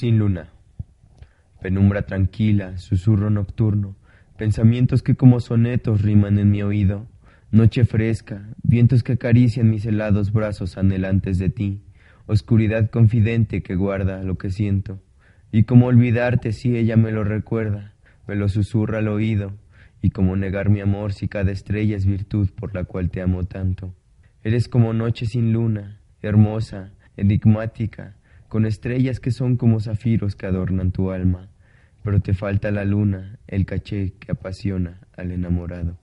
Sin luna. Penumbra tranquila, susurro nocturno, pensamientos que como sonetos riman en mi oído, noche fresca, vientos que acarician mis helados brazos anhelantes de ti, oscuridad confidente que guarda lo que siento, y cómo olvidarte si ella me lo recuerda, me lo susurra al oído, y cómo negar mi amor si cada estrella es virtud por la cual te amo tanto. Eres como noche sin luna, hermosa, enigmática, con estrellas que son como zafiros que adornan tu alma, pero te falta la luna, el caché que apasiona al enamorado.